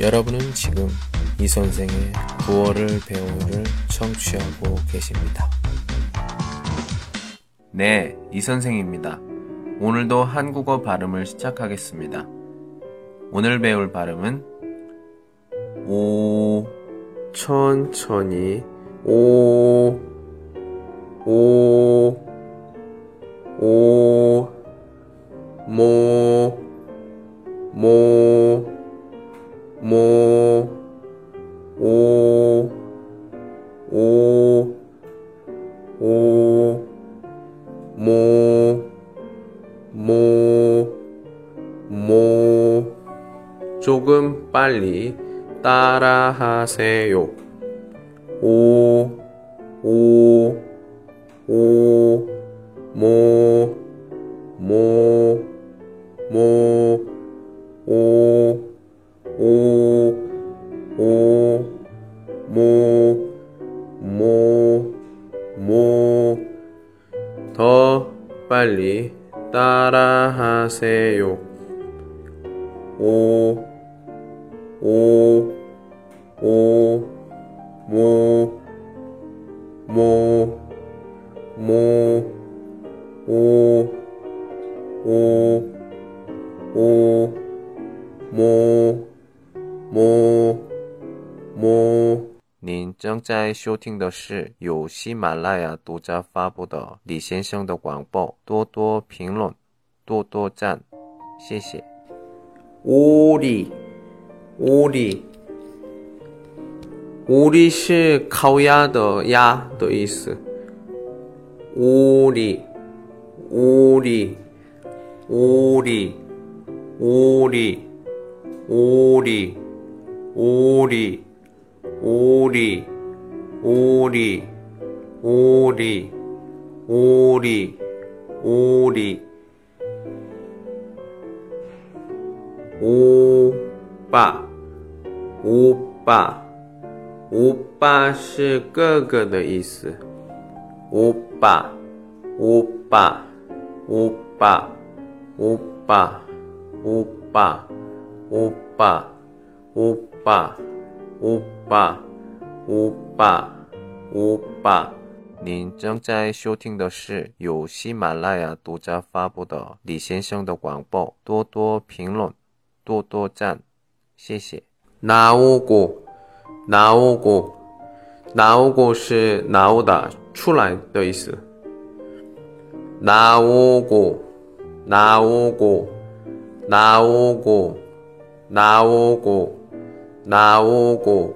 여러분은 지금 이 선생의 구어를 배우를 청취하고 계십니다. 네, 이 선생입니다. 오늘도 한국어 발음을 시작하겠습니다. 오늘 배울 발음은 오 천천히 오 오, 오, 오, 오, 모, 모, 모. 조금 빨리 따라하세요. 오, 오, 오, 모, 모, 모, 따라하세요. 오, 오, 오, 모, 모, 모, 오, 오, 오, 在收听的是由喜马拉雅独家发布的李先生的广播，多多评论，多多赞，谢谢。屋里，屋里。屋里是烤鸭的鸭的意思。屋里，屋里，屋里，屋里，屋里，屋里，屋里，屋里，屋里，屋里，屋里，乌爸，乌爸。乌爸是哥哥的意思。乌爸，乌爸，乌爸，乌爸，乌爸，乌爸，乌爸，乌巴，乌巴，乌巴。您正在收听的是由喜马拉雅独家发布的李先生的广播。多多评论，多多赞，谢谢。나오고 나오고 나오고 是 나오다 出来 的意思 나오고 나오고 나오고 나오고 나오고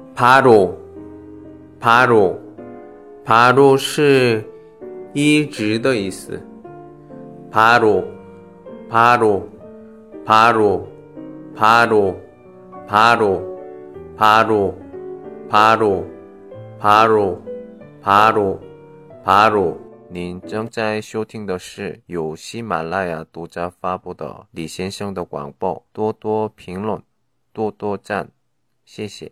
帕罗，帕罗，帕罗是一直的意思。帕罗，帕罗，帕罗，帕罗，帕罗。巴鲁，巴鲁，巴鲁，巴鲁，巴鲁。您正在收听的是由喜马拉雅独家发布的李先生的广播。多多评论，多多赞，谢谢。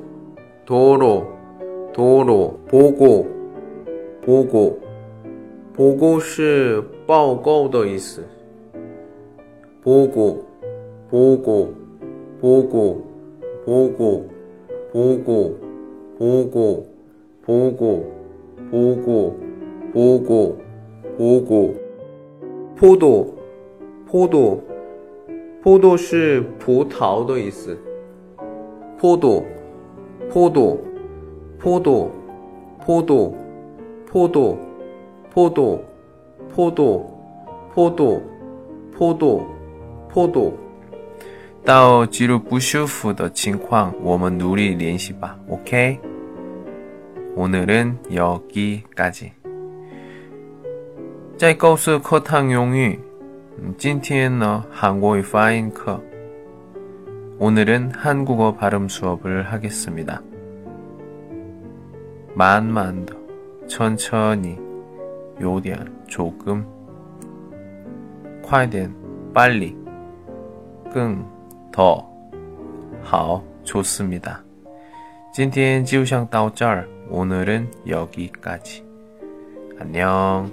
多罗多罗波果波果波果是报告的意思。波果波果波果波果波果波果波果波果波果波果葡萄葡萄葡萄是葡萄的意思。葡萄。 포도, 포도, 포도, 포도, 포도, 포도, 포도, 포도, 포도. 到肌肉不舒服的情况，我们努力练习吧。OK。 오늘은 여기까지. 在告诉课堂用语今天呢한국어发音课 오늘은 한국어 발음 수업을 하겠습니다. 만만 더 천천히 요디안 조금 快点 빨리 끙더好 좋습니다. 今天就想到这儿 오늘은 여기까지. 안녕.